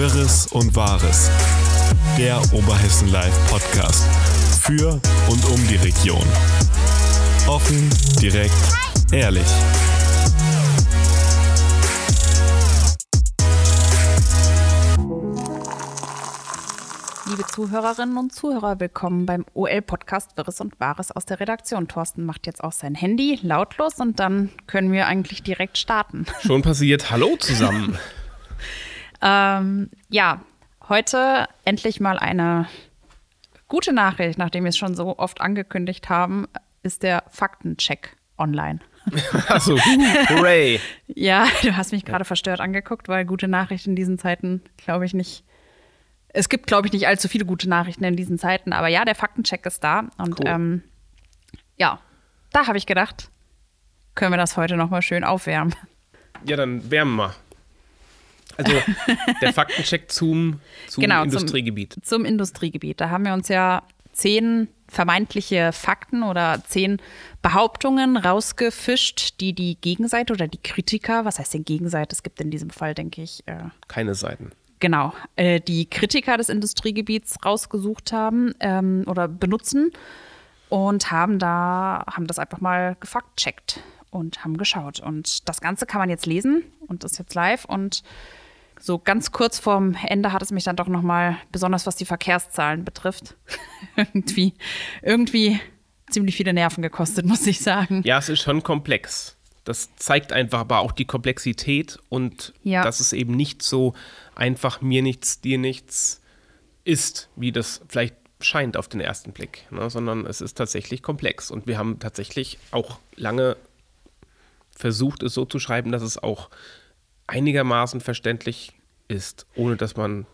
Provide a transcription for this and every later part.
Wirres und Wahres. Der Oberhessen Live Podcast. Für und um die Region. Offen, direkt, ehrlich. Liebe Zuhörerinnen und Zuhörer, willkommen beim OL-Podcast Wirres und Wahres aus der Redaktion. Thorsten macht jetzt auch sein Handy lautlos und dann können wir eigentlich direkt starten. Schon passiert. Hallo zusammen. ähm, ja, heute endlich mal eine gute Nachricht, nachdem wir es schon so oft angekündigt haben, ist der Faktencheck online. Achso, hooray. ja, du hast mich gerade verstört angeguckt, weil gute Nachrichten in diesen Zeiten, glaube ich, nicht es gibt, glaube ich, nicht allzu viele gute Nachrichten in diesen Zeiten, aber ja, der Faktencheck ist da. Und cool. ähm, ja, da habe ich gedacht, können wir das heute nochmal schön aufwärmen. Ja, dann wärmen wir. Also der Faktencheck zum, zum genau, Industriegebiet. Zum, zum Industriegebiet. Da haben wir uns ja zehn vermeintliche Fakten oder zehn Behauptungen rausgefischt, die die Gegenseite oder die Kritiker, was heißt denn Gegenseite? Es gibt in diesem Fall, denke ich. Äh, Keine Seiten genau, äh, die Kritiker des Industriegebiets rausgesucht haben ähm, oder benutzen und haben da, haben das einfach mal gefact-checkt und haben geschaut. Und das Ganze kann man jetzt lesen und ist jetzt live und so ganz kurz vorm Ende hat es mich dann doch nochmal, besonders was die Verkehrszahlen betrifft, irgendwie, irgendwie ziemlich viele Nerven gekostet, muss ich sagen. Ja, es ist schon komplex. Das zeigt einfach aber auch die Komplexität und ja. dass es eben nicht so einfach mir nichts, dir nichts ist, wie das vielleicht scheint auf den ersten Blick, ne? sondern es ist tatsächlich komplex. Und wir haben tatsächlich auch lange versucht, es so zu schreiben, dass es auch einigermaßen verständlich ist, ohne dass man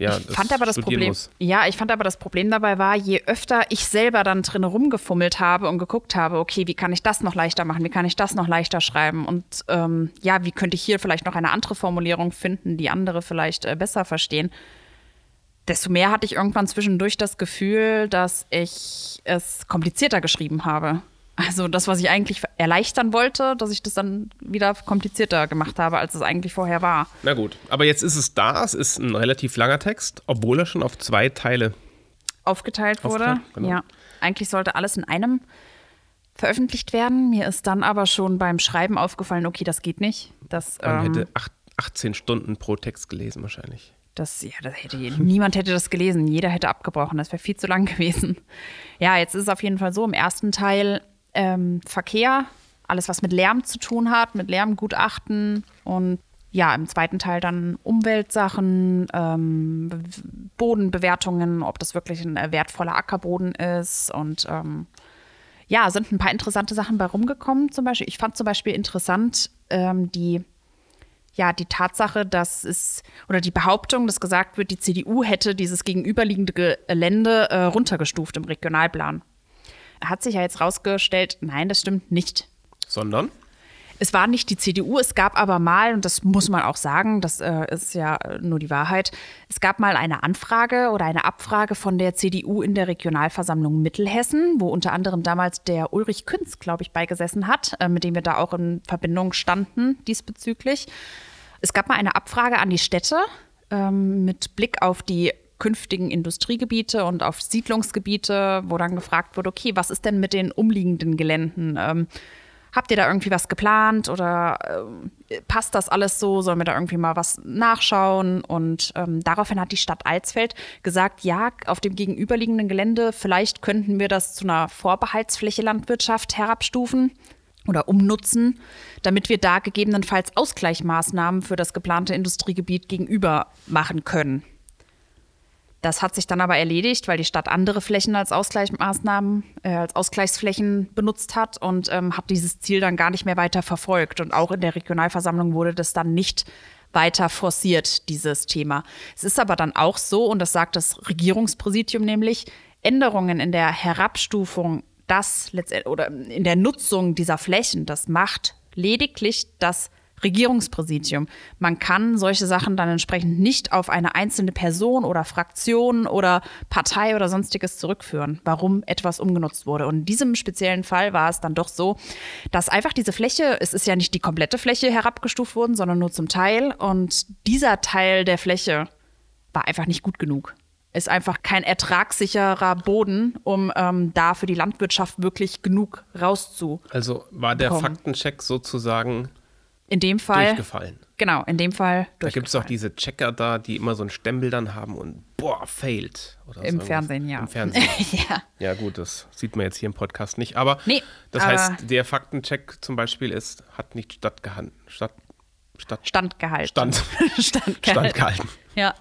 ja, ich fand aber das Problem, muss. ja, ich fand aber das Problem dabei war, je öfter ich selber dann drin rumgefummelt habe und geguckt habe, okay, wie kann ich das noch leichter machen, wie kann ich das noch leichter schreiben und ähm, ja, wie könnte ich hier vielleicht noch eine andere Formulierung finden, die andere vielleicht äh, besser verstehen, desto mehr hatte ich irgendwann zwischendurch das Gefühl, dass ich es komplizierter geschrieben habe. Also das, was ich eigentlich erleichtern wollte, dass ich das dann wieder komplizierter gemacht habe, als es eigentlich vorher war. Na gut, aber jetzt ist es da. Es ist ein relativ langer Text, obwohl er schon auf zwei Teile aufgeteilt wurde. Aufgeteilt, genau. Ja, eigentlich sollte alles in einem veröffentlicht werden. Mir ist dann aber schon beim Schreiben aufgefallen, okay, das geht nicht. Das, Man ähm, hätte acht, 18 Stunden pro Text gelesen wahrscheinlich. Das, ja, das hätte, niemand hätte das gelesen, jeder hätte abgebrochen, das wäre viel zu lang gewesen. Ja, jetzt ist es auf jeden Fall so, im ersten Teil ähm, Verkehr, alles, was mit Lärm zu tun hat, mit Lärmgutachten und ja, im zweiten Teil dann Umweltsachen, ähm, Bodenbewertungen, ob das wirklich ein äh, wertvoller Ackerboden ist und ähm, ja, sind ein paar interessante Sachen bei rumgekommen. Zum Beispiel, ich fand zum Beispiel interessant ähm, die ja, die Tatsache, dass es oder die Behauptung, dass gesagt wird, die CDU hätte dieses gegenüberliegende Gelände äh, runtergestuft im Regionalplan. Hat sich ja jetzt rausgestellt, nein, das stimmt nicht. Sondern? Es war nicht die CDU, es gab aber mal, und das muss man auch sagen, das äh, ist ja nur die Wahrheit, es gab mal eine Anfrage oder eine Abfrage von der CDU in der Regionalversammlung Mittelhessen, wo unter anderem damals der Ulrich Künz, glaube ich, beigesessen hat, äh, mit dem wir da auch in Verbindung standen diesbezüglich. Es gab mal eine Abfrage an die Städte ähm, mit Blick auf die künftigen Industriegebiete und auf Siedlungsgebiete, wo dann gefragt wurde, okay, was ist denn mit den umliegenden Geländen? Ähm, habt ihr da irgendwie was geplant oder äh, passt das alles so? Sollen wir da irgendwie mal was nachschauen? Und ähm, daraufhin hat die Stadt Alsfeld gesagt, ja, auf dem gegenüberliegenden Gelände, vielleicht könnten wir das zu einer Vorbehaltsfläche Landwirtschaft herabstufen oder umnutzen, damit wir da gegebenenfalls Ausgleichsmaßnahmen für das geplante Industriegebiet gegenüber machen können. Das hat sich dann aber erledigt, weil die Stadt andere Flächen als Ausgleichsmaßnahmen, äh, als Ausgleichsflächen benutzt hat und ähm, hat dieses Ziel dann gar nicht mehr weiter verfolgt. Und auch in der Regionalversammlung wurde das dann nicht weiter forciert, dieses Thema. Es ist aber dann auch so, und das sagt das Regierungspräsidium nämlich, Änderungen in der Herabstufung, das oder in der Nutzung dieser Flächen, das macht lediglich das Regierungspräsidium. Man kann solche Sachen dann entsprechend nicht auf eine einzelne Person oder Fraktion oder Partei oder sonstiges zurückführen, warum etwas umgenutzt wurde. Und in diesem speziellen Fall war es dann doch so, dass einfach diese Fläche, es ist ja nicht die komplette Fläche herabgestuft worden, sondern nur zum Teil. Und dieser Teil der Fläche war einfach nicht gut genug ist einfach kein ertragssicherer Boden, um ähm, da für die Landwirtschaft wirklich genug rauszu. Also war der Faktencheck sozusagen in dem Fall durchgefallen. Genau, in dem Fall Da gibt es auch diese Checker da, die immer so einen Stempel dann haben und boah, failed. Im so Fernsehen, ja. Im Fernsehen. ja. ja, gut, das sieht man jetzt hier im Podcast nicht. Aber nee, das aber heißt, der Faktencheck zum Beispiel ist, hat nicht stattgehalten. Statt, statt, Standgehalten. Stand, Standgehalten. Standgehalten. Ja,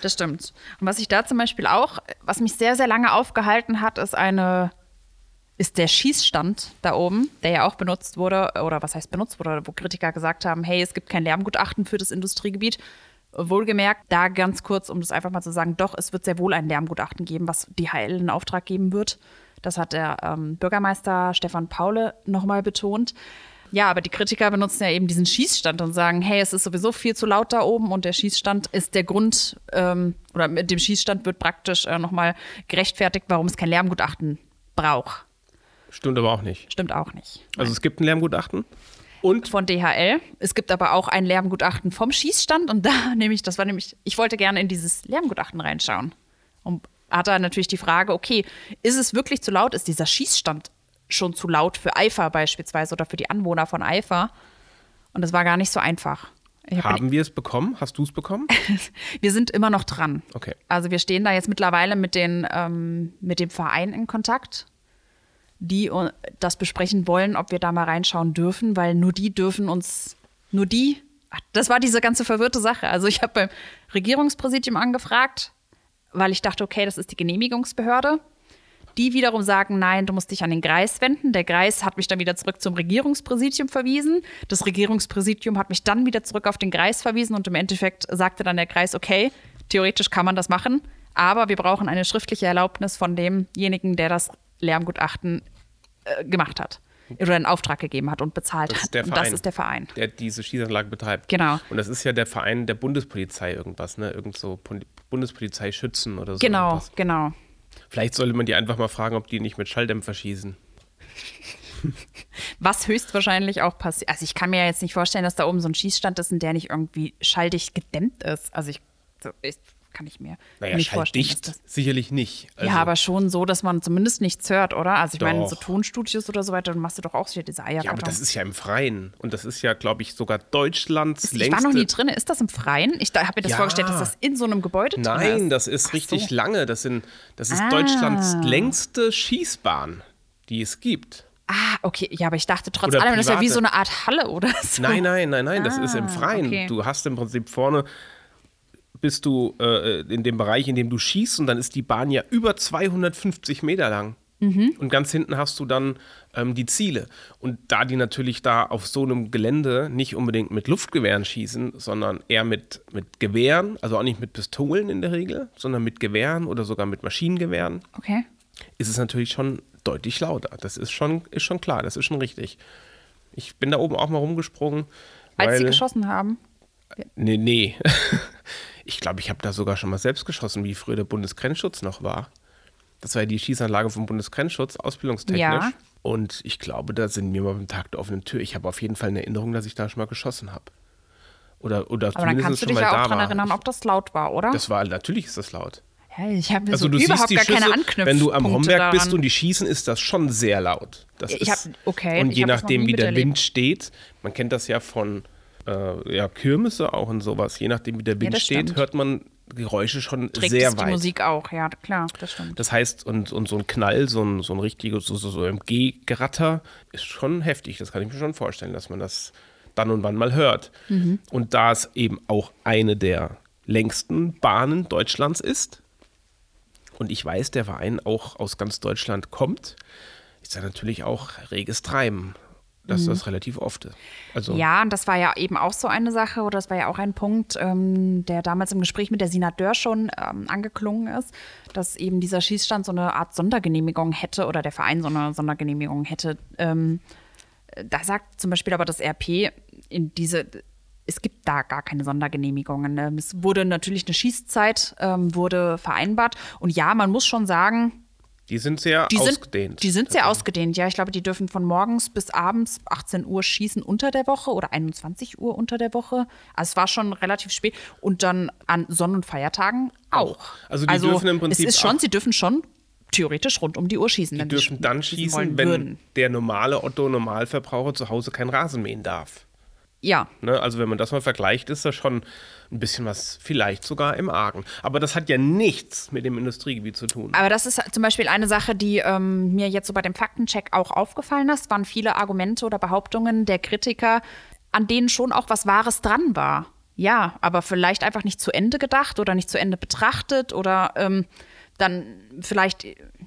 das stimmt. Und was ich da zum Beispiel auch, was mich sehr, sehr lange aufgehalten hat, ist eine ist der Schießstand da oben, der ja auch benutzt wurde, oder was heißt benutzt wurde, wo Kritiker gesagt haben, hey, es gibt kein Lärmgutachten für das Industriegebiet. Wohlgemerkt, da ganz kurz, um das einfach mal zu sagen, doch, es wird sehr wohl ein Lärmgutachten geben, was die HL in Auftrag geben wird. Das hat der ähm, Bürgermeister Stefan Paule nochmal betont. Ja, aber die Kritiker benutzen ja eben diesen Schießstand und sagen, hey, es ist sowieso viel zu laut da oben und der Schießstand ist der Grund, ähm, oder mit dem Schießstand wird praktisch äh, nochmal gerechtfertigt, warum es kein Lärmgutachten braucht. Stimmt aber auch nicht. Stimmt auch nicht. Also es gibt ein Lärmgutachten. Und? Von DHL. Es gibt aber auch ein Lärmgutachten vom Schießstand und da nämlich, das war nämlich, ich wollte gerne in dieses Lärmgutachten reinschauen. Und hat da natürlich die Frage, okay, ist es wirklich zu laut? Ist dieser Schießstand schon zu laut für Eifer beispielsweise oder für die Anwohner von Eifer? Und das war gar nicht so einfach. Hab Haben wir es bekommen? Hast du es bekommen? wir sind immer noch dran. Okay. Also wir stehen da jetzt mittlerweile mit, den, ähm, mit dem Verein in Kontakt die das besprechen wollen, ob wir da mal reinschauen dürfen, weil nur die dürfen uns, nur die, das war diese ganze verwirrte Sache. Also ich habe beim Regierungspräsidium angefragt, weil ich dachte, okay, das ist die Genehmigungsbehörde. Die wiederum sagen, nein, du musst dich an den Kreis wenden. Der Kreis hat mich dann wieder zurück zum Regierungspräsidium verwiesen. Das Regierungspräsidium hat mich dann wieder zurück auf den Kreis verwiesen und im Endeffekt sagte dann der Kreis, okay, theoretisch kann man das machen, aber wir brauchen eine schriftliche Erlaubnis von demjenigen, der das Lärmgutachten äh, gemacht hat oder einen Auftrag gegeben hat und bezahlt das hat. Verein, und das ist der Verein. Der diese Schießanlage betreibt. Genau. Und das ist ja der Verein der Bundespolizei irgendwas, ne? Irgend so Bundespolizei schützen oder so. Genau, irgendwas. genau. Vielleicht sollte man die einfach mal fragen, ob die nicht mit Schalldämpfer schießen. Was höchstwahrscheinlich auch passiert. Also ich kann mir ja jetzt nicht vorstellen, dass da oben so ein Schießstand ist, in der nicht irgendwie schalldicht gedämmt ist. Also ich, ich kann ich mir naja, nicht vorstellen. Dicht sicherlich nicht. Also ja, aber schon so, dass man zumindest nichts hört, oder? Also ich doch. meine, so Tonstudios oder so weiter, dann machst du doch auch wieder diese Eier. Ja, aber das ist ja im Freien. Und das ist ja, glaube ich, sogar Deutschlands ist, längste... Ich war noch nie drin. Ist das im Freien? Ich habe mir das ja. vorgestellt, dass das in so einem Gebäude Nein, drin ist. Nein, das ist richtig so. lange. Das, sind, das ist ah. Deutschlands längste Schießbahn, die es gibt. Ah, okay. Ja, aber ich dachte trotz allem, das ist ja wie so eine Art Halle oder so. Nein, nein, nein, nein. Ah, das ist im ah, Freien. Okay. Du hast im Prinzip vorne bist du äh, in dem Bereich, in dem du schießt und dann ist die Bahn ja über 250 Meter lang. Mhm. Und ganz hinten hast du dann ähm, die Ziele. Und da die natürlich da auf so einem Gelände nicht unbedingt mit Luftgewehren schießen, sondern eher mit, mit Gewehren, also auch nicht mit Pistolen in der Regel, sondern mit Gewehren oder sogar mit Maschinengewehren, okay. ist es natürlich schon deutlich lauter. Das ist schon, ist schon klar, das ist schon richtig. Ich bin da oben auch mal rumgesprungen. Als weil, sie geschossen haben? Nee, nee. Ich glaube, ich habe da sogar schon mal selbst geschossen, wie früher der Bundesgrenzschutz noch war. Das war ja die Schießanlage vom Bundesgrenzschutz, ausbildungstechnisch. Ja. Und ich glaube, da sind wir mal beim Tag der offenen Tür. Ich habe auf jeden Fall eine Erinnerung, dass ich da schon mal geschossen habe. Oder, oder Aber dann kannst du dich ja auch daran erinnern, ob das laut war, oder? Das war, natürlich ist das laut. Ja, ich habe also so überhaupt gar Schüsse, keine Anknüpfpunkte Wenn du am Romberg daran. bist und die schießen, ist das schon sehr laut. Das ich hab, okay, und je nachdem, wie der Wind steht, man kennt das ja von äh, ja, Kirmesse auch und sowas. Je nachdem, wie der Wind ja, steht, hört man Geräusche schon Trägt sehr weit. die Musik auch, ja, klar, das stimmt. Das heißt, und, und so ein Knall, so ein, so ein richtiges, so, so, so MG-Geratter ist schon heftig. Das kann ich mir schon vorstellen, dass man das dann und wann mal hört. Mhm. Und da es eben auch eine der längsten Bahnen Deutschlands ist, und ich weiß, der Verein auch aus ganz Deutschland kommt, ist da natürlich auch reges Treiben dass mhm. das relativ oft ist. Also ja, und das war ja eben auch so eine Sache, oder das war ja auch ein Punkt, ähm, der damals im Gespräch mit der Sina Dörr schon ähm, angeklungen ist, dass eben dieser Schießstand so eine Art Sondergenehmigung hätte oder der Verein so eine Sondergenehmigung hätte. Ähm, da sagt zum Beispiel aber das RP, in diese, es gibt da gar keine Sondergenehmigungen. Ähm, es wurde natürlich eine Schießzeit ähm, wurde vereinbart. Und ja, man muss schon sagen, die sind sehr die ausgedehnt. Sind, die sind sehr ausgedehnt, ja. Ich glaube, die dürfen von morgens bis abends 18 Uhr schießen unter der Woche oder 21 Uhr unter der Woche. Also es war schon relativ spät. Und dann an Sonn- und Feiertagen auch. Also die also dürfen im Prinzip. Es ist schon, sie dürfen schon theoretisch rund um die Uhr schießen. Die dürfen dann schießen, wenn würden. der normale Otto-Normalverbraucher zu Hause kein Rasen mähen darf. Ja. Ne, also wenn man das mal vergleicht, ist da schon ein bisschen was vielleicht sogar im Argen. Aber das hat ja nichts mit dem Industriegebiet zu tun. Aber das ist zum Beispiel eine Sache, die ähm, mir jetzt so bei dem Faktencheck auch aufgefallen ist, waren viele Argumente oder Behauptungen der Kritiker, an denen schon auch was Wahres dran war. Ja, aber vielleicht einfach nicht zu Ende gedacht oder nicht zu Ende betrachtet oder ähm, dann vielleicht,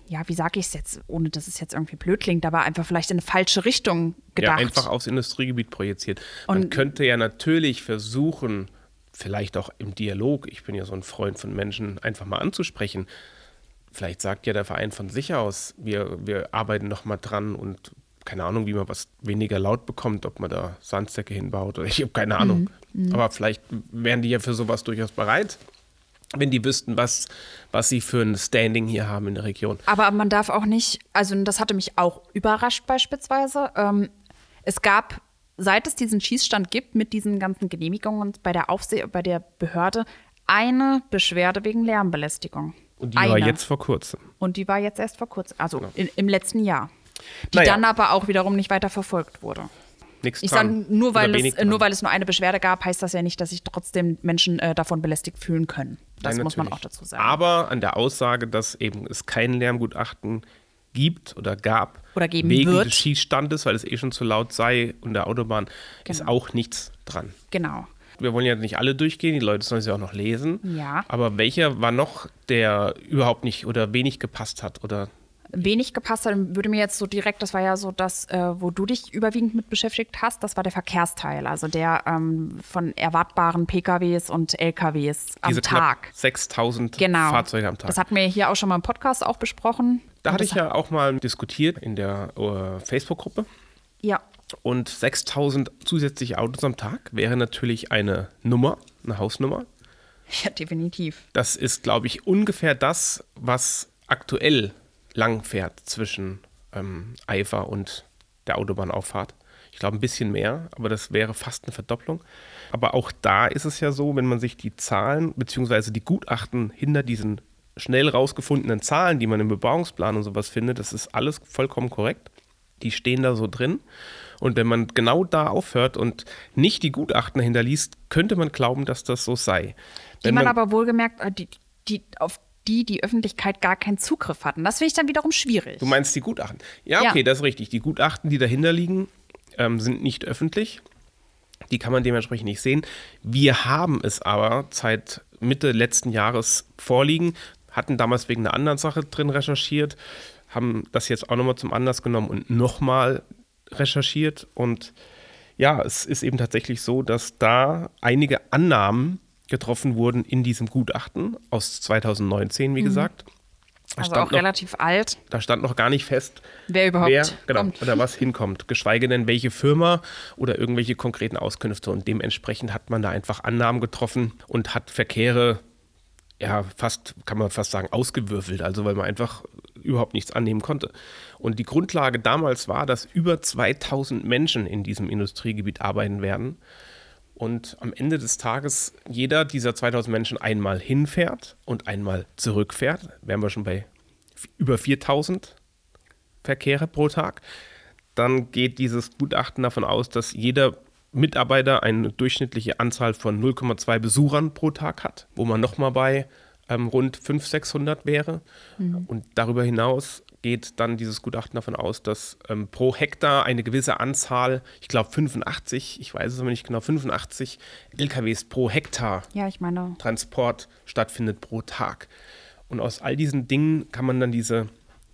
ja, wie sage ich es jetzt, ohne dass es jetzt irgendwie blöd klingt, aber einfach vielleicht in eine falsche Richtung gedacht. Ja, einfach aufs Industriegebiet projiziert. Man Und, könnte ja natürlich versuchen, vielleicht auch im Dialog, ich bin ja so ein Freund von Menschen, einfach mal anzusprechen. Vielleicht sagt ja der Verein von sich aus, wir, wir arbeiten noch mal dran und keine Ahnung, wie man was weniger laut bekommt, ob man da Sandsäcke hinbaut oder ich habe keine Ahnung. Mhm, mhm. Aber vielleicht wären die ja für sowas durchaus bereit wenn die wüssten, was, was sie für ein Standing hier haben in der Region. Aber man darf auch nicht, also das hatte mich auch überrascht beispielsweise. Ähm, es gab, seit es diesen Schießstand gibt, mit diesen ganzen Genehmigungen bei der Aufseh bei der Behörde, eine Beschwerde wegen Lärmbelästigung. Und die eine. war jetzt vor kurzem. Und die war jetzt erst vor kurzem, also genau. in, im letzten Jahr. Die naja. dann aber auch wiederum nicht weiter verfolgt wurde nichts Ich sage, nur, weil es, nur weil es nur eine Beschwerde gab, heißt das ja nicht, dass sich trotzdem Menschen äh, davon belästigt fühlen können. Das Nein, muss man auch dazu sagen. Aber an der Aussage, dass eben es kein Lärmgutachten gibt oder gab, oder geben wegen wird. des Schießstandes, weil es eh schon zu laut sei und der Autobahn, genau. ist auch nichts dran. Genau. Wir wollen ja nicht alle durchgehen, die Leute sollen sie auch noch lesen. Ja. Aber welcher war noch, der überhaupt nicht oder wenig gepasst hat oder wenig gepasst hat, würde mir jetzt so direkt, das war ja so das, äh, wo du dich überwiegend mit beschäftigt hast, das war der Verkehrsteil, also der ähm, von erwartbaren PKWs und LKWs am Diese Tag. 6000 genau. Fahrzeuge am Tag. Das hatten wir hier auch schon mal im Podcast auch besprochen. Da hatte ich ja auch mal diskutiert in der uh, Facebook-Gruppe. Ja. Und 6000 zusätzliche Autos am Tag wäre natürlich eine Nummer, eine Hausnummer. Ja, definitiv. Das ist, glaube ich, ungefähr das, was aktuell lang fährt zwischen ähm, Eifer und der Autobahnauffahrt. Ich glaube ein bisschen mehr, aber das wäre fast eine Verdopplung. Aber auch da ist es ja so, wenn man sich die Zahlen bzw. die Gutachten hinter diesen schnell rausgefundenen Zahlen, die man im Bebauungsplan und sowas findet, das ist alles vollkommen korrekt. Die stehen da so drin. Und wenn man genau da aufhört und nicht die Gutachten hinterliest, könnte man glauben, dass das so sei. Die man, man, aber wohlgemerkt, äh, die, die, auf die die Öffentlichkeit gar keinen Zugriff hatten. Das finde ich dann wiederum schwierig. Du meinst die Gutachten? Ja, okay, ja. das ist richtig. Die Gutachten, die dahinter liegen, ähm, sind nicht öffentlich. Die kann man dementsprechend nicht sehen. Wir haben es aber seit Mitte letzten Jahres vorliegen, hatten damals wegen einer anderen Sache drin recherchiert, haben das jetzt auch nochmal zum Anlass genommen und nochmal recherchiert. Und ja, es ist eben tatsächlich so, dass da einige Annahmen getroffen wurden in diesem Gutachten aus 2019, wie mhm. gesagt. Da also auch noch, relativ alt. Da stand noch gar nicht fest, wer überhaupt wer, genau, kommt. oder was hinkommt. Geschweige denn, welche Firma oder irgendwelche konkreten Auskünfte. Und dementsprechend hat man da einfach Annahmen getroffen und hat Verkehre, ja, fast, kann man fast sagen, ausgewürfelt. Also, weil man einfach überhaupt nichts annehmen konnte. Und die Grundlage damals war, dass über 2000 Menschen in diesem Industriegebiet arbeiten werden und am Ende des Tages jeder dieser 2000 Menschen einmal hinfährt und einmal zurückfährt, wären wir schon bei über 4000 Verkehre pro Tag, dann geht dieses Gutachten davon aus, dass jeder Mitarbeiter eine durchschnittliche Anzahl von 0,2 Besuchern pro Tag hat, wo man nochmal bei ähm, rund 500, 600 wäre. Mhm. Und darüber hinaus geht dann dieses Gutachten davon aus, dass ähm, pro Hektar eine gewisse Anzahl, ich glaube 85, ich weiß es aber nicht genau, 85 LKWs pro Hektar ja. Transport stattfindet pro Tag. Und aus all diesen Dingen kann man dann diese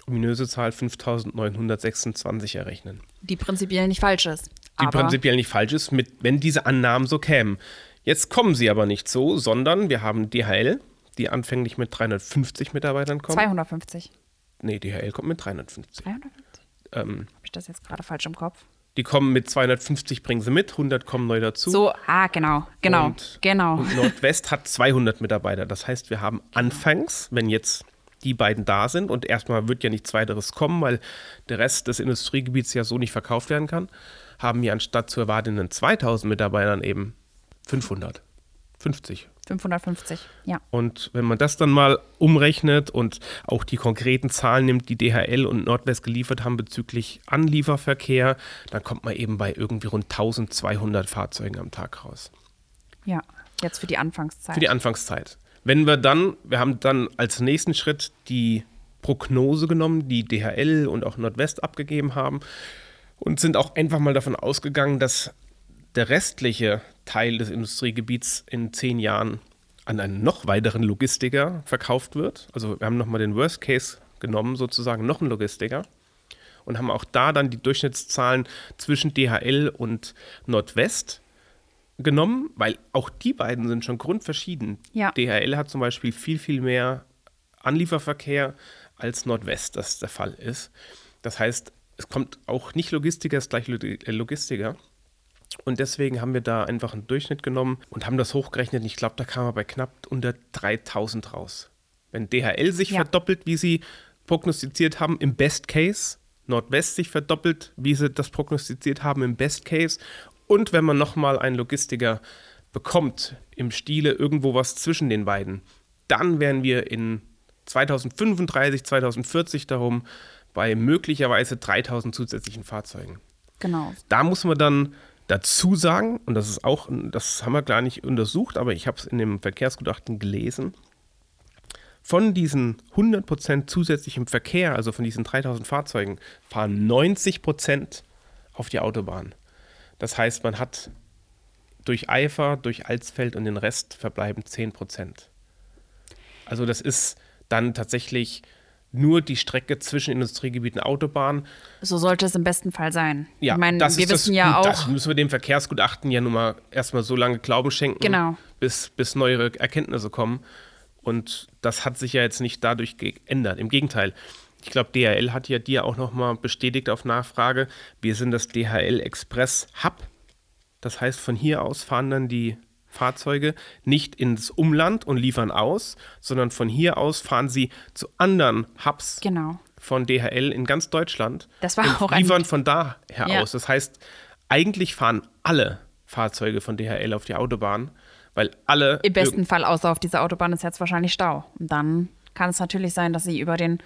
ominöse Zahl 5926 errechnen. Die prinzipiell nicht falsch ist. Die prinzipiell nicht falsch ist, mit, wenn diese Annahmen so kämen. Jetzt kommen sie aber nicht so, sondern wir haben DHL, die anfänglich mit 350 Mitarbeitern kommt. 250. Nee, DHL kommt mit 350. 350? Ähm, Habe ich das jetzt gerade falsch im Kopf? Die kommen mit 250, bringen sie mit, 100 kommen neu dazu. So, ah, genau, genau, und, genau. Und Nordwest hat 200 Mitarbeiter. Das heißt, wir haben anfangs, wenn jetzt die beiden da sind und erstmal wird ja nichts weiteres kommen, weil der Rest des Industriegebiets ja so nicht verkauft werden kann, haben wir anstatt zu erwartenden 2000 Mitarbeitern eben 500, 50. 550, ja. Und wenn man das dann mal umrechnet und auch die konkreten Zahlen nimmt, die DHL und Nordwest geliefert haben bezüglich Anlieferverkehr, dann kommt man eben bei irgendwie rund 1200 Fahrzeugen am Tag raus. Ja, jetzt für die Anfangszeit. Für die Anfangszeit. Wenn wir dann, wir haben dann als nächsten Schritt die Prognose genommen, die DHL und auch Nordwest abgegeben haben und sind auch einfach mal davon ausgegangen, dass der restliche Teil des Industriegebiets in zehn Jahren an einen noch weiteren Logistiker verkauft wird. Also wir haben nochmal den Worst Case genommen, sozusagen noch einen Logistiker. Und haben auch da dann die Durchschnittszahlen zwischen DHL und Nordwest genommen, weil auch die beiden sind schon grundverschieden. Ja. DHL hat zum Beispiel viel, viel mehr Anlieferverkehr als Nordwest das der Fall ist. Das heißt, es kommt auch nicht Logistiker, ist gleich Logistiker. Und deswegen haben wir da einfach einen Durchschnitt genommen und haben das hochgerechnet. Ich glaube, da kam er bei knapp unter 3000 raus. Wenn DHL sich ja. verdoppelt, wie sie prognostiziert haben, im Best Case, Nordwest sich verdoppelt, wie sie das prognostiziert haben, im Best Case, und wenn man nochmal einen Logistiker bekommt, im Stile irgendwo was zwischen den beiden, dann wären wir in 2035, 2040 darum bei möglicherweise 3000 zusätzlichen Fahrzeugen. Genau. Da muss man dann dazu sagen, und das ist auch, das haben wir gar nicht untersucht, aber ich habe es in dem Verkehrsgutachten gelesen, von diesen 100% zusätzlichem Verkehr, also von diesen 3000 Fahrzeugen, fahren 90% auf die Autobahn. Das heißt, man hat durch Eifer, durch Alsfeld und den Rest verbleiben 10%. Also das ist dann tatsächlich nur die Strecke zwischen Industriegebieten und Autobahn. So sollte es im besten Fall sein. Ja, ich meine, wir wissen das, ja auch. Das müssen wir dem Verkehrsgutachten ja nun mal erstmal so lange Glauben schenken, genau. bis, bis neue Erkenntnisse kommen. Und das hat sich ja jetzt nicht dadurch geändert. Im Gegenteil. Ich glaube, DHL hat ja dir auch nochmal bestätigt auf Nachfrage, wir sind das DHL Express Hub. Das heißt, von hier aus fahren dann die Fahrzeuge nicht ins Umland und liefern aus, sondern von hier aus fahren sie zu anderen Hubs genau. von DHL in ganz Deutschland das war und auch liefern von daher ja. aus. Das heißt, eigentlich fahren alle Fahrzeuge von DHL auf die Autobahn, weil alle. Im besten Fall, außer auf dieser Autobahn ist jetzt wahrscheinlich Stau. Und dann kann es natürlich sein, dass sie über den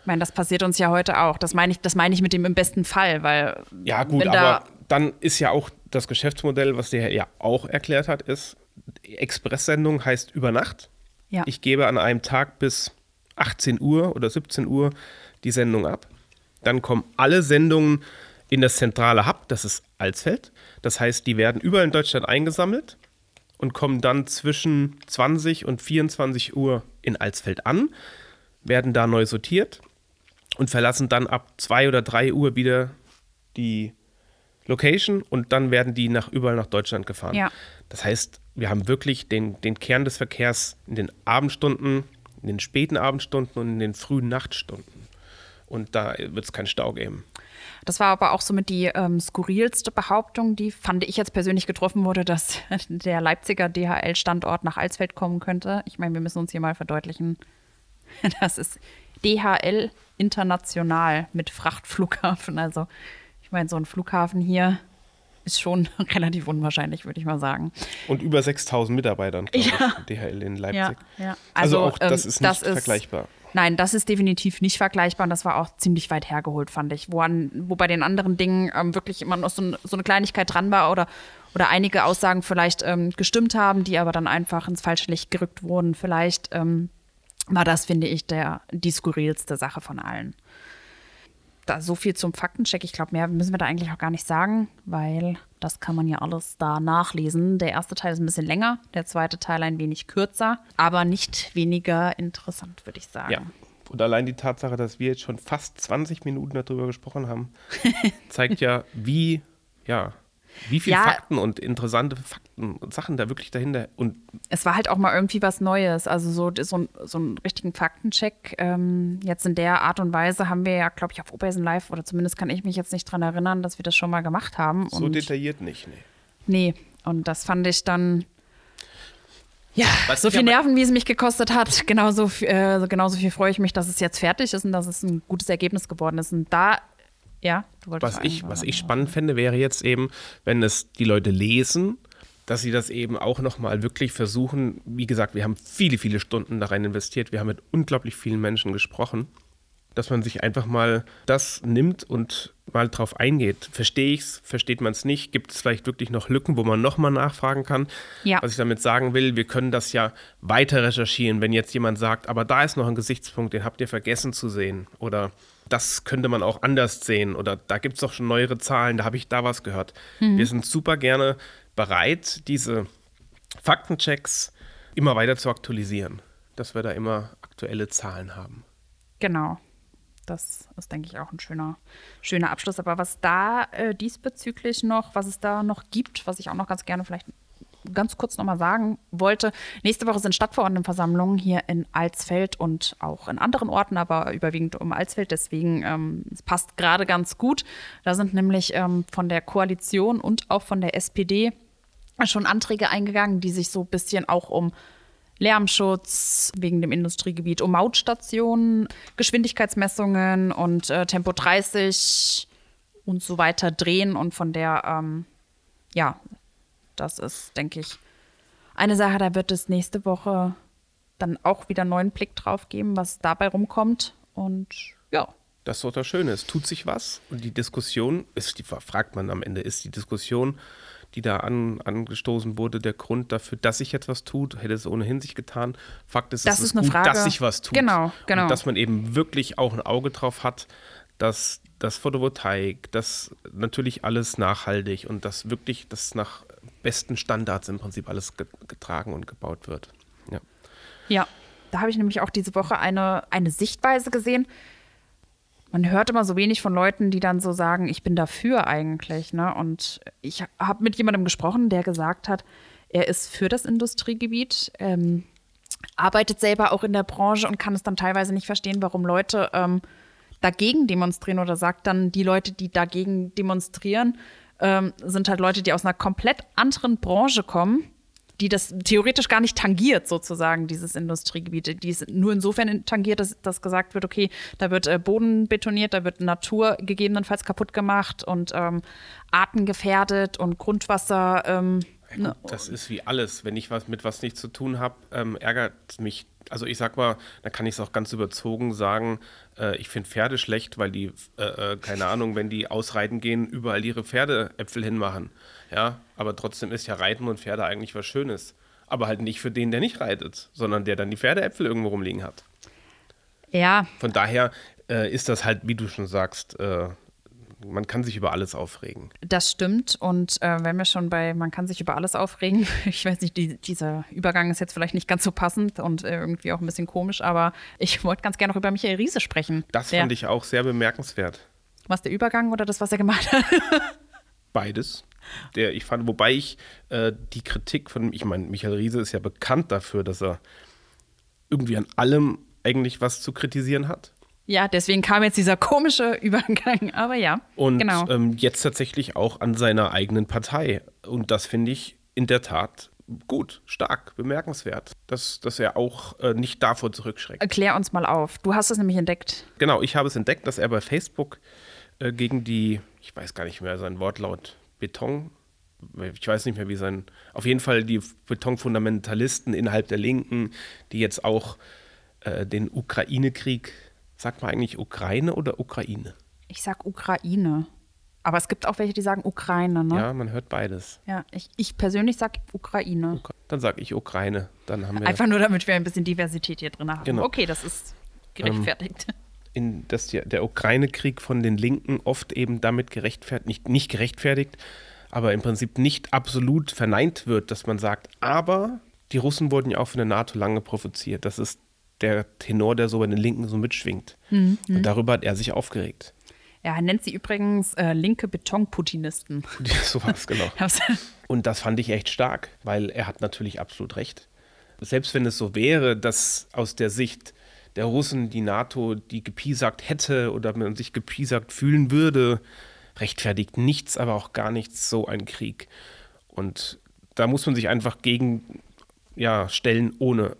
ich meine, das passiert uns ja heute auch. Das meine ich, das meine ich mit dem im besten Fall, weil. Ja, gut, da aber dann ist ja auch das Geschäftsmodell, was der ja auch erklärt hat, ist, Expresssendung heißt über Nacht. Ja. Ich gebe an einem Tag bis 18 Uhr oder 17 Uhr die Sendung ab. Dann kommen alle Sendungen in das zentrale Hub, das ist Alsfeld. Das heißt, die werden überall in Deutschland eingesammelt und kommen dann zwischen 20 und 24 Uhr in Alsfeld an, werden da neu sortiert und verlassen dann ab 2 oder 3 Uhr wieder die Location und dann werden die nach überall nach Deutschland gefahren. Ja. Das heißt, wir haben wirklich den, den Kern des Verkehrs in den Abendstunden, in den späten Abendstunden und in den frühen Nachtstunden. Und da wird es keinen Stau geben. Das war aber auch somit die ähm, skurrilste Behauptung, die fand ich jetzt persönlich getroffen wurde, dass der Leipziger DHL-Standort nach Alsfeld kommen könnte. Ich meine, wir müssen uns hier mal verdeutlichen, das ist DHL international mit Frachtflughafen. Also ich meine, so ein Flughafen hier ist schon relativ unwahrscheinlich, würde ich mal sagen. Und über 6000 Mitarbeitern, ja. ich, DHL in Leipzig. Ja, ja. Also, also, auch das ähm, ist nicht das vergleichbar. nein, das ist definitiv nicht vergleichbar und das war auch ziemlich weit hergeholt, fand ich. Wo, an, wo bei den anderen Dingen ähm, wirklich immer noch so, ein, so, eine Kleinigkeit dran war oder, oder einige Aussagen vielleicht ähm, gestimmt haben, die aber dann einfach ins falsche Licht gerückt wurden. Vielleicht ähm, war das, finde ich, der, die skurrilste Sache von allen da so viel zum Faktencheck. Ich glaube, mehr müssen wir da eigentlich auch gar nicht sagen, weil das kann man ja alles da nachlesen. Der erste Teil ist ein bisschen länger, der zweite Teil ein wenig kürzer, aber nicht weniger interessant, würde ich sagen. Ja. Und allein die Tatsache, dass wir jetzt schon fast 20 Minuten darüber gesprochen haben, zeigt ja, wie, ja, Wie viele ja, Fakten und interessante Fakten und Sachen da wirklich dahinter. Und es war halt auch mal irgendwie was Neues. Also so, so, so einen richtigen Faktencheck. Ähm, jetzt in der Art und Weise haben wir ja, glaube ich, auf Obersen Live, oder zumindest kann ich mich jetzt nicht dran erinnern, dass wir das schon mal gemacht haben. So und, detailliert nicht, nee. Nee, und das fand ich dann. Ja, Was so viel Nerven, wie es mich gekostet hat, genauso, äh, genauso viel freue ich mich, dass es jetzt fertig ist und dass es ein gutes Ergebnis geworden ist. Und da ja, du wolltest was ich, was ich spannend fände, wäre jetzt eben, wenn es die Leute lesen, dass sie das eben auch nochmal wirklich versuchen. Wie gesagt, wir haben viele, viele Stunden da rein investiert. Wir haben mit unglaublich vielen Menschen gesprochen, dass man sich einfach mal das nimmt und mal drauf eingeht. Verstehe ich es, versteht man es nicht? Gibt es vielleicht wirklich noch Lücken, wo man nochmal nachfragen kann? Ja. Was ich damit sagen will, wir können das ja weiter recherchieren, wenn jetzt jemand sagt, aber da ist noch ein Gesichtspunkt, den habt ihr vergessen zu sehen. Oder das könnte man auch anders sehen oder da gibt es doch schon neuere Zahlen, da habe ich da was gehört. Mhm. Wir sind super gerne bereit, diese Faktenchecks immer weiter zu aktualisieren, dass wir da immer aktuelle Zahlen haben. Genau. Das ist, denke ich, auch ein schöner, schöner Abschluss. Aber was da äh, diesbezüglich noch, was es da noch gibt, was ich auch noch ganz gerne vielleicht ganz kurz nochmal sagen wollte. Nächste Woche sind Stadtverordnetenversammlungen hier in Alsfeld und auch in anderen Orten, aber überwiegend um Alsfeld. Deswegen ähm, passt gerade ganz gut. Da sind nämlich ähm, von der Koalition und auch von der SPD schon Anträge eingegangen, die sich so ein bisschen auch um Lärmschutz wegen dem Industriegebiet, um Mautstationen, Geschwindigkeitsmessungen und äh, Tempo 30 und so weiter drehen. Und von der ähm, ja, das ist, denke ich, eine Sache, da wird es nächste Woche dann auch wieder einen neuen Blick drauf geben, was dabei rumkommt. Und ja. Das ist doch das Schöne. Es tut sich was. Und die Diskussion, ist die, fragt man am Ende, ist die Diskussion, die da an, angestoßen wurde, der Grund dafür, dass sich etwas tut? Hätte es ohnehin sich getan? Fakt ist, das es ist, ist gut, Frage. dass sich was tut. Genau, genau. Und dass man eben wirklich auch ein Auge drauf hat, dass das Photovoltaik, das natürlich alles nachhaltig und dass wirklich das nach besten Standards im Prinzip alles getragen und gebaut wird. Ja, ja da habe ich nämlich auch diese Woche eine, eine Sichtweise gesehen. Man hört immer so wenig von Leuten, die dann so sagen, ich bin dafür eigentlich. Ne? Und ich habe mit jemandem gesprochen, der gesagt hat, er ist für das Industriegebiet, ähm, arbeitet selber auch in der Branche und kann es dann teilweise nicht verstehen, warum Leute ähm, dagegen demonstrieren oder sagt dann, die Leute, die dagegen demonstrieren, ähm, sind halt Leute, die aus einer komplett anderen Branche kommen, die das theoretisch gar nicht tangiert, sozusagen, dieses Industriegebiet. Die es nur insofern tangiert, dass, dass gesagt wird, okay, da wird äh, Boden betoniert, da wird Natur gegebenenfalls kaputt gemacht und ähm, Arten gefährdet und Grundwasser. Ähm, ja, gut, das ist wie alles. Wenn ich was mit was nichts zu tun habe, ähm, ärgert mich also ich sag mal, da kann ich es auch ganz überzogen sagen, äh, ich finde Pferde schlecht, weil die, äh, äh, keine Ahnung, wenn die ausreiten gehen, überall ihre Pferdeäpfel hinmachen. Ja, aber trotzdem ist ja Reiten und Pferde eigentlich was Schönes. Aber halt nicht für den, der nicht reitet, sondern der dann die Pferdeäpfel irgendwo rumliegen hat. Ja. Von daher äh, ist das halt, wie du schon sagst, äh, man kann sich über alles aufregen. Das stimmt. Und äh, wenn wir schon bei man kann sich über alles aufregen, ich weiß nicht, die, dieser Übergang ist jetzt vielleicht nicht ganz so passend und äh, irgendwie auch ein bisschen komisch, aber ich wollte ganz gerne noch über Michael Riese sprechen. Das der, fand ich auch sehr bemerkenswert. Was der Übergang oder das, was er gemacht hat? Beides. Der, ich fand, wobei ich äh, die Kritik von, ich meine, Michael Riese ist ja bekannt dafür, dass er irgendwie an allem eigentlich was zu kritisieren hat. Ja, deswegen kam jetzt dieser komische Übergang, aber ja. Und genau. ähm, jetzt tatsächlich auch an seiner eigenen Partei. Und das finde ich in der Tat gut, stark, bemerkenswert, dass, dass er auch äh, nicht davor zurückschreckt. Erklär uns mal auf. Du hast es nämlich entdeckt. Genau, ich habe es entdeckt, dass er bei Facebook äh, gegen die, ich weiß gar nicht mehr sein Wortlaut, Beton, ich weiß nicht mehr, wie sein, auf jeden Fall die Betonfundamentalisten innerhalb der Linken, die jetzt auch äh, den Ukraine-Krieg Sagt man eigentlich Ukraine oder Ukraine? Ich sag Ukraine. Aber es gibt auch welche, die sagen Ukraine, ne? Ja, man hört beides. Ja, ich, ich persönlich sag Ukraine. Ukra dann sag ich Ukraine. Dann haben wir Einfach nur, damit wir ein bisschen Diversität hier drin haben. Genau. Okay, das ist gerechtfertigt. Ähm, in, dass die, der Ukraine-Krieg von den Linken oft eben damit gerechtfertigt, nicht, nicht gerechtfertigt, aber im Prinzip nicht absolut verneint wird, dass man sagt, aber die Russen wurden ja auch von der NATO lange provoziert. Das ist der Tenor, der so bei den Linken so mitschwingt. Mhm. Und darüber hat er sich aufgeregt. Er nennt sie übrigens äh, linke Betonputinisten. so war es, genau. Und das fand ich echt stark, weil er hat natürlich absolut recht. Selbst wenn es so wäre, dass aus der Sicht der Russen die NATO die gepiesackt hätte oder man sich gepiesackt fühlen würde, rechtfertigt nichts, aber auch gar nichts so ein Krieg. Und da muss man sich einfach gegen ja, stellen, ohne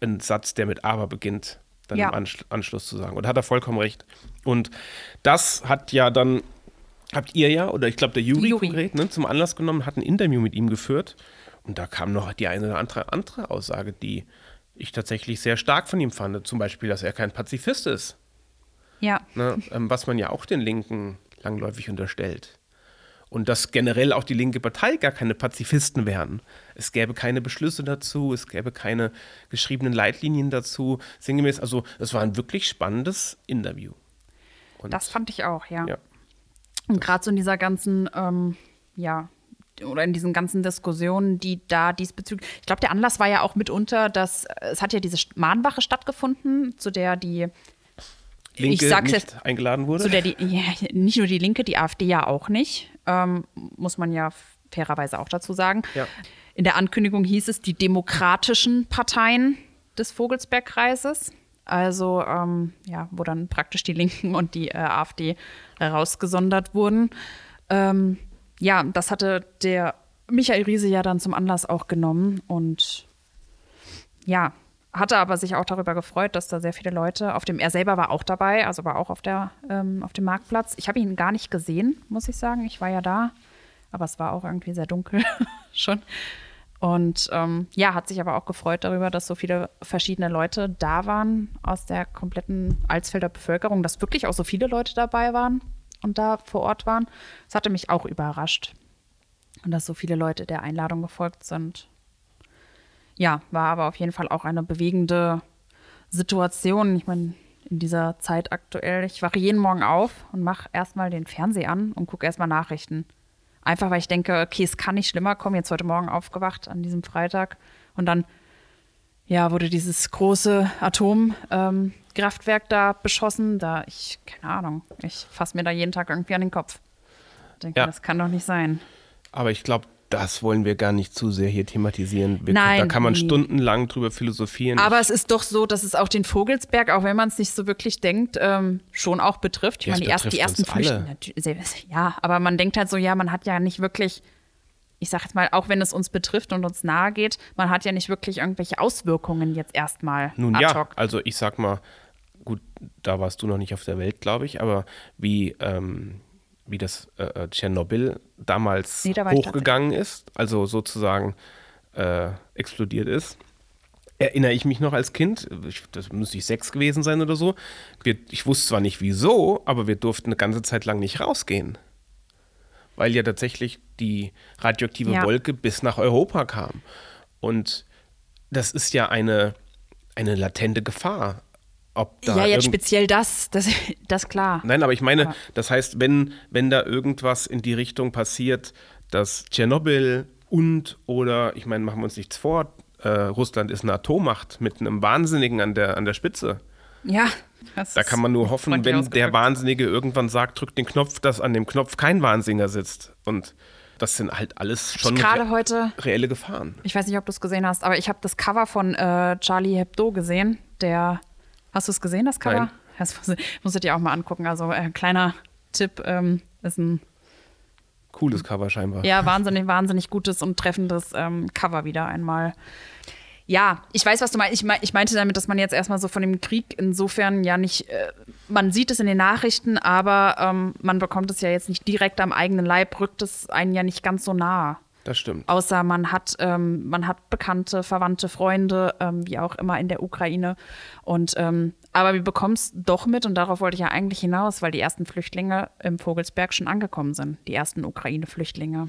einen Satz, der mit aber beginnt, dann ja. im Anschluss zu sagen. Und hat er vollkommen recht. Und das hat ja dann, habt ihr ja, oder ich glaube der Juri, Juri. konkret, ne, zum Anlass genommen, hat ein Interview mit ihm geführt. Und da kam noch die eine oder andere, andere Aussage, die ich tatsächlich sehr stark von ihm fand. Zum Beispiel, dass er kein Pazifist ist. Ja. Ne, ähm, was man ja auch den Linken langläufig unterstellt. Und dass generell auch die linke Partei gar keine Pazifisten wären. Es gäbe keine Beschlüsse dazu, es gäbe keine geschriebenen Leitlinien dazu. Sinngemäß, also es war ein wirklich spannendes Interview. Und das fand ich auch, ja. ja. Und gerade so in dieser ganzen, ähm, ja, oder in diesen ganzen Diskussionen, die da diesbezüglich. Ich glaube, der Anlass war ja auch mitunter, dass es hat ja diese Mahnwache stattgefunden, zu der die Linke nicht jetzt, eingeladen wurde? Zu der die, ja, nicht nur die Linke, die AfD ja auch nicht. Ähm, muss man ja fairerweise auch dazu sagen. Ja. In der Ankündigung hieß es die demokratischen Parteien des Vogelsbergkreises. Also ähm, ja, wo dann praktisch die Linken und die äh, AfD herausgesondert wurden. Ähm, ja, das hatte der Michael Riese ja dann zum Anlass auch genommen und ja, hatte aber sich auch darüber gefreut, dass da sehr viele Leute auf dem, er selber war auch dabei, also war auch auf, der, ähm, auf dem Marktplatz. Ich habe ihn gar nicht gesehen, muss ich sagen. Ich war ja da, aber es war auch irgendwie sehr dunkel schon. Und ähm, ja, hat sich aber auch gefreut darüber, dass so viele verschiedene Leute da waren aus der kompletten Alsfelder Bevölkerung, dass wirklich auch so viele Leute dabei waren und da vor Ort waren. Das hatte mich auch überrascht. Und dass so viele Leute der Einladung gefolgt sind ja, war aber auf jeden Fall auch eine bewegende Situation. Ich meine, in dieser Zeit aktuell, ich wache jeden Morgen auf und mache erstmal den Fernseher an und gucke erstmal Nachrichten. Einfach weil ich denke, okay, es kann nicht schlimmer kommen. Jetzt heute Morgen aufgewacht an diesem Freitag und dann ja, wurde dieses große Atomkraftwerk ähm, da beschossen. Da ich, keine Ahnung, ich fasse mir da jeden Tag irgendwie an den Kopf. Ich denke, ja. das kann doch nicht sein. Aber ich glaube, das wollen wir gar nicht zu sehr hier thematisieren. Wir, Nein, da kann man stundenlang drüber philosophieren. Aber es ist doch so, dass es auch den Vogelsberg, auch wenn man es nicht so wirklich denkt, ähm, schon auch betrifft. Ich ja, meine, die, erst, die ersten Flüchtlinge. Ja, aber man denkt halt so, ja, man hat ja nicht wirklich, ich sag jetzt mal, auch wenn es uns betrifft und uns nahe geht, man hat ja nicht wirklich irgendwelche Auswirkungen jetzt erstmal. Nun ja, also ich sag mal, gut, da warst du noch nicht auf der Welt, glaube ich, aber wie. Ähm, wie das äh, äh Tschernobyl damals nee, da hochgegangen ist, also sozusagen äh, explodiert ist. Erinnere ich mich noch als Kind, ich, das müsste ich sechs gewesen sein oder so. Wir, ich wusste zwar nicht wieso, aber wir durften eine ganze Zeit lang nicht rausgehen. Weil ja tatsächlich die radioaktive ja. Wolke bis nach Europa kam. Und das ist ja eine, eine latente Gefahr ob da. Ja, jetzt speziell das, das, das klar. Nein, aber ich meine, aber. das heißt, wenn, wenn da irgendwas in die Richtung passiert, dass Tschernobyl und oder, ich meine, machen wir uns nichts vor, äh, Russland ist eine Atommacht mit einem Wahnsinnigen an der, an der Spitze. Ja. Da kann man nur hoffen, wenn der Wahnsinnige irgendwann sagt, drückt den Knopf, dass an dem Knopf kein Wahnsinniger sitzt. Und das sind halt alles schon gerade heute reelle Gefahren. Ich weiß nicht, ob du es gesehen hast, aber ich habe das Cover von äh, Charlie Hebdo gesehen, der Hast du es gesehen, das Cover? Nein. Das musstet ihr auch mal angucken. Also ein äh, kleiner Tipp ähm, ist ein cooles Cover scheinbar. Ja, wahnsinnig, wahnsinnig gutes und treffendes ähm, Cover wieder einmal. Ja, ich weiß, was du meinst. Ich, ich, meinte damit, dass man jetzt erstmal so von dem Krieg insofern ja nicht, äh, man sieht es in den Nachrichten, aber ähm, man bekommt es ja jetzt nicht direkt am eigenen Leib, rückt es einen ja nicht ganz so nah. Das stimmt. Außer man hat, ähm, man hat Bekannte, Verwandte, Freunde, ähm, wie auch immer in der Ukraine. Und ähm, aber wir bekommen es doch mit, und darauf wollte ich ja eigentlich hinaus, weil die ersten Flüchtlinge im Vogelsberg schon angekommen sind, die ersten Ukraine-Flüchtlinge.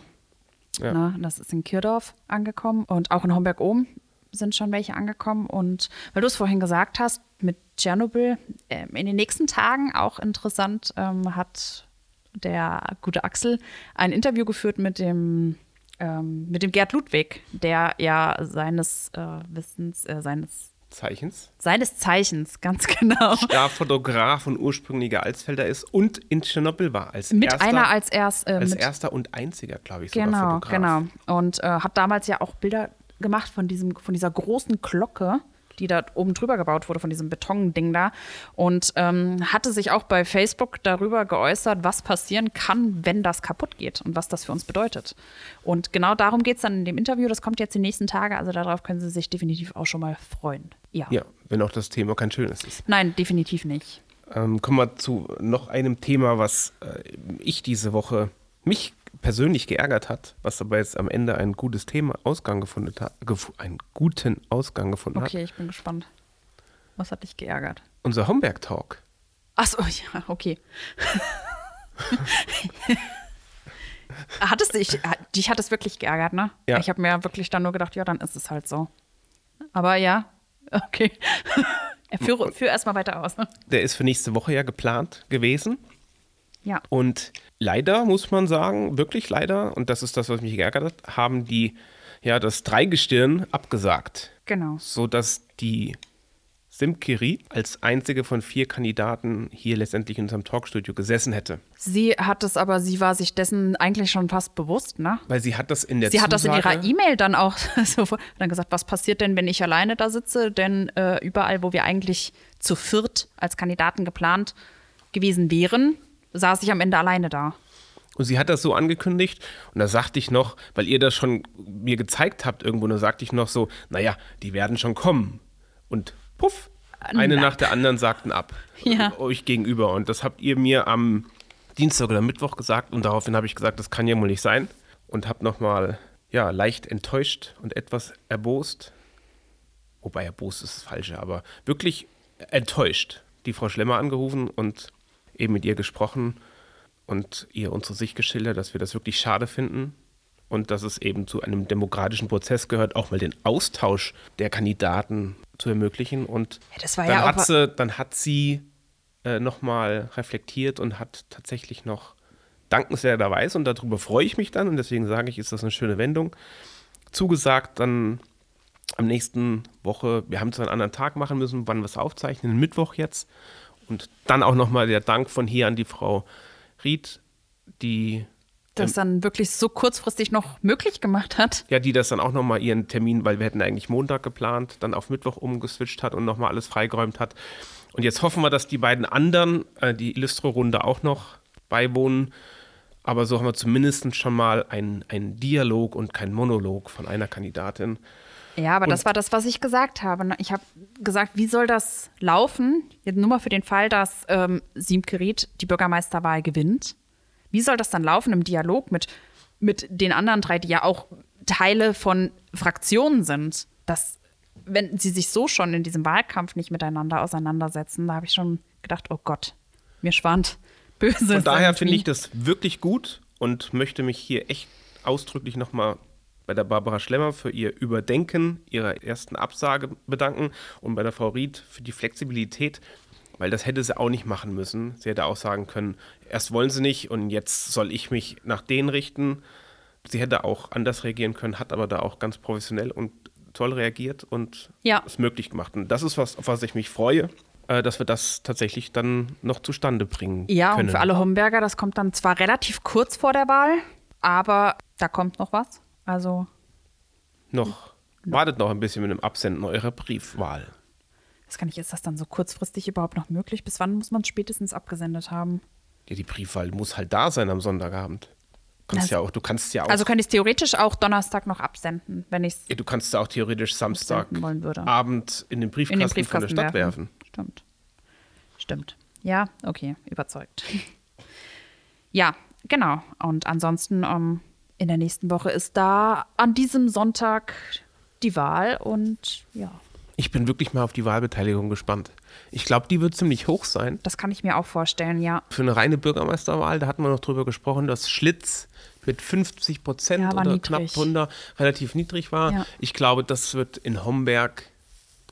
Ja. Na, das ist in Kirdorf angekommen und auch in Homberg-Ohm sind schon welche angekommen. Und weil du es vorhin gesagt hast, mit Tschernobyl, äh, in den nächsten Tagen auch interessant, ähm, hat der gute Axel ein Interview geführt mit dem ähm, mit dem Gerd Ludwig, der ja seines äh, Wissens, äh, seines Zeichens. Seines Zeichens, ganz genau. Starfotograf und ursprünglicher Alsfelder ist und in Tschernobyl war als mit erster. einer als erst. Äh, als mit, erster und einziger, glaube ich, genau, sogar Fotograf. Genau, Und äh, hat damals ja auch Bilder gemacht von, diesem, von dieser großen Glocke die da oben drüber gebaut wurde, von diesem Betonding da. Und ähm, hatte sich auch bei Facebook darüber geäußert, was passieren kann, wenn das kaputt geht und was das für uns bedeutet. Und genau darum geht es dann in dem Interview. Das kommt jetzt die nächsten Tage. Also darauf können Sie sich definitiv auch schon mal freuen. Ja, ja wenn auch das Thema kein schönes ist. Nein, definitiv nicht. Ähm, kommen wir zu noch einem Thema, was äh, ich diese Woche mich persönlich geärgert hat, was aber jetzt am Ende ein gutes Thema Ausgang gefunden hat, gef einen guten Ausgang gefunden okay, hat. Okay, ich bin gespannt. Was hat dich geärgert? Unser Homberg-Talk. Achso, ja, okay. hat es dich, dich hat es wirklich geärgert, ne? Ja. Ich habe mir wirklich dann nur gedacht, ja, dann ist es halt so. Aber ja, okay. führe, führe erstmal weiter aus. Der ist für nächste Woche ja geplant gewesen. Ja. Und leider muss man sagen, wirklich leider, und das ist das, was mich geärgert hat, haben die ja das Dreigestirn abgesagt. Genau. Sodass die Simkiri als einzige von vier Kandidaten hier letztendlich in unserem Talkstudio gesessen hätte. Sie hat es aber, sie war sich dessen eigentlich schon fast bewusst, ne? Weil sie hat das in der Sie Zusage, hat das in ihrer E-Mail dann auch so dann gesagt, was passiert denn, wenn ich alleine da sitze? Denn äh, überall, wo wir eigentlich zu viert als Kandidaten geplant gewesen wären, saß ich am Ende alleine da. Und sie hat das so angekündigt und da sagte ich noch, weil ihr das schon mir gezeigt habt irgendwo, da sagte ich noch so, naja, die werden schon kommen. Und puff, eine Nein. nach der anderen sagten ab. Ja. Euch gegenüber. Und das habt ihr mir am Dienstag oder Mittwoch gesagt und daraufhin habe ich gesagt, das kann ja wohl nicht sein. Und habe nochmal, ja, leicht enttäuscht und etwas erbost. Wobei erbost ist das Falsche, aber wirklich enttäuscht die Frau Schlemmer angerufen und eben mit ihr gesprochen und ihr unsere Sicht geschildert, dass wir das wirklich schade finden und dass es eben zu einem demokratischen Prozess gehört, auch mal den Austausch der Kandidaten zu ermöglichen. Und ja, dann, ja hat sie, dann hat sie äh, nochmal reflektiert und hat tatsächlich noch dankenswerterweise, und darüber freue ich mich dann, und deswegen sage ich, ist das eine schöne Wendung, zugesagt, dann am nächsten Woche, wir haben es einen anderen Tag machen müssen, wann wir es aufzeichnen, Mittwoch jetzt, und dann auch nochmal der Dank von hier an die Frau Ried, die das dann wirklich so kurzfristig noch möglich gemacht hat. Ja, die das dann auch nochmal ihren Termin, weil wir hätten eigentlich Montag geplant, dann auf Mittwoch umgeswitcht hat und nochmal alles freigeräumt hat. Und jetzt hoffen wir, dass die beiden anderen, äh, die Illustro-Runde auch noch beiwohnen. Aber so haben wir zumindest schon mal einen Dialog und keinen Monolog von einer Kandidatin. Ja, aber und das war das, was ich gesagt habe. Ne? Ich habe gesagt, wie soll das laufen? Jetzt nur mal für den Fall, dass ähm, Siemkerit die Bürgermeisterwahl gewinnt. Wie soll das dann laufen im Dialog mit, mit den anderen drei, die ja auch Teile von Fraktionen sind? Dass, wenn sie sich so schon in diesem Wahlkampf nicht miteinander auseinandersetzen, da habe ich schon gedacht, oh Gott, mir schwant Böses. Von daher finde ich das wirklich gut und möchte mich hier echt ausdrücklich nochmal bei der Barbara Schlemmer für ihr Überdenken ihrer ersten Absage bedanken und bei der Frau Ried für die Flexibilität, weil das hätte sie auch nicht machen müssen. Sie hätte auch sagen können, erst wollen sie nicht und jetzt soll ich mich nach denen richten. Sie hätte auch anders reagieren können, hat aber da auch ganz professionell und toll reagiert und ja. es möglich gemacht. Und das ist was, auf was ich mich freue äh, dass wir das tatsächlich dann noch zustande bringen ja, können. und für alle Homberger, das kommt dann zwar relativ kurz vor der Wahl, aber da kommt noch was. Also. Noch. Wartet noch ein bisschen mit dem Absenden eurer Briefwahl. Das kann ich, ist das dann so kurzfristig überhaupt noch möglich? Bis wann muss man es spätestens abgesendet haben? Ja, die Briefwahl muss halt da sein am Sonntagabend. Du kannst ja auch, du kannst ja auch. Also kann ich es theoretisch auch Donnerstag noch absenden, wenn ich es. Ja, du kannst ja auch theoretisch Samstag wollen würde. Abend in den Briefkasten, in den Briefkasten von der Stadt werfen. werfen. Stimmt. Stimmt. Ja, okay, überzeugt. ja, genau. Und ansonsten ähm, in der nächsten Woche ist da an diesem Sonntag die Wahl und ja. Ich bin wirklich mal auf die Wahlbeteiligung gespannt. Ich glaube, die wird ziemlich hoch sein. Das kann ich mir auch vorstellen, ja. Für eine reine Bürgermeisterwahl, da hatten wir noch drüber gesprochen, dass Schlitz mit 50 Prozent ja, oder niedrig. knapp drunter relativ niedrig war. Ja. Ich glaube, das wird in Homberg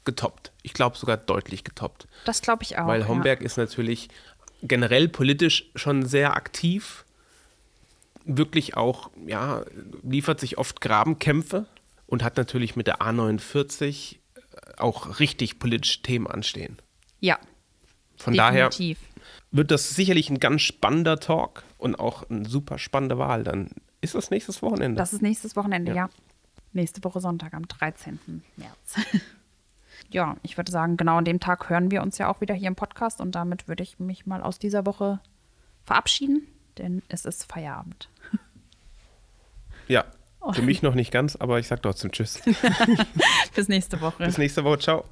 getoppt. Ich glaube sogar deutlich getoppt. Das glaube ich auch. Weil Homberg ja. ist natürlich generell politisch schon sehr aktiv wirklich auch, ja, liefert sich oft Grabenkämpfe und hat natürlich mit der A49 auch richtig politische Themen anstehen. Ja. Von definitiv. daher wird das sicherlich ein ganz spannender Talk und auch eine super spannende Wahl. Dann ist das nächstes Wochenende. Das ist nächstes Wochenende, ja. ja. Nächste Woche Sonntag am 13. März. ja, ich würde sagen, genau an dem Tag hören wir uns ja auch wieder hier im Podcast und damit würde ich mich mal aus dieser Woche verabschieden, denn es ist Feierabend. Ja, für mich noch nicht ganz, aber ich sage trotzdem Tschüss. Bis nächste Woche. Bis nächste Woche. Ciao.